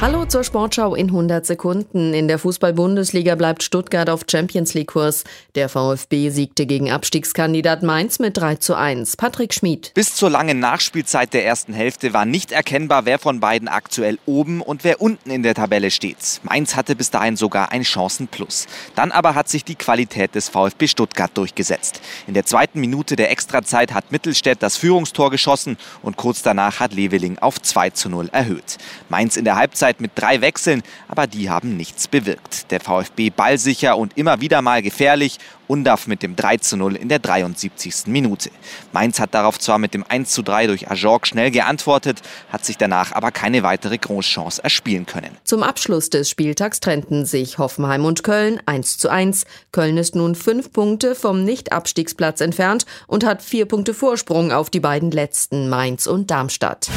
Hallo zur Sportschau in 100 Sekunden. In der Fußball-Bundesliga bleibt Stuttgart auf Champions League-Kurs. Der VfB siegte gegen Abstiegskandidat Mainz mit 3 zu 1. Patrick Schmid. Bis zur langen Nachspielzeit der ersten Hälfte war nicht erkennbar, wer von beiden aktuell oben und wer unten in der Tabelle steht. Mainz hatte bis dahin sogar ein Chancenplus. Dann aber hat sich die Qualität des VfB Stuttgart durchgesetzt. In der zweiten Minute der Extrazeit hat Mittelstädt das Führungstor geschossen und kurz danach hat Leveling auf 2 zu 0 erhöht. Mainz in der Halbzeit Halbzeit mit drei Wechseln, aber die haben nichts bewirkt. Der VfB ballsicher und immer wieder mal gefährlich. Undav mit dem 3 zu 0 in der 73. Minute. Mainz hat darauf zwar mit dem 1 zu 3 durch Ajorg schnell geantwortet, hat sich danach aber keine weitere Großchance erspielen können. Zum Abschluss des Spieltags trennten sich Hoffenheim und Köln 1 zu 1. Köln ist nun fünf Punkte vom Nicht-Abstiegsplatz entfernt und hat vier Punkte Vorsprung auf die beiden letzten Mainz und Darmstadt.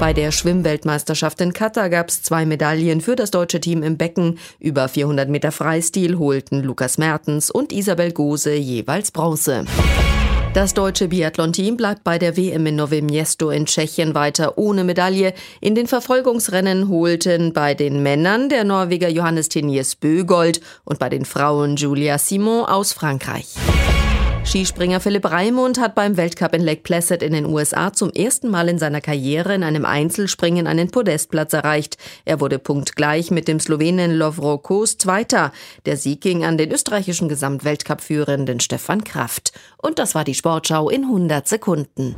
Bei der Schwimmweltmeisterschaft in Katar gab es zwei Medaillen für das deutsche Team im Becken. Über 400 Meter Freistil holten Lukas Mertens und Isabel Gose jeweils Bronze. Das deutsche Biathlon-Team bleibt bei der WM in Nowe Miesto in Tschechien weiter ohne Medaille. In den Verfolgungsrennen holten bei den Männern der Norweger Johannes Teniers Bö Gold und bei den Frauen Julia Simon aus Frankreich. Skispringer Philipp Raimund hat beim Weltcup in Lake Placid in den USA zum ersten Mal in seiner Karriere in einem Einzelspringen einen Podestplatz erreicht. Er wurde punktgleich mit dem Slowenen Lovro Kos Zweiter. Der Sieg ging an den österreichischen Gesamtweltcup-Führenden Stefan Kraft. Und das war die Sportschau in 100 Sekunden.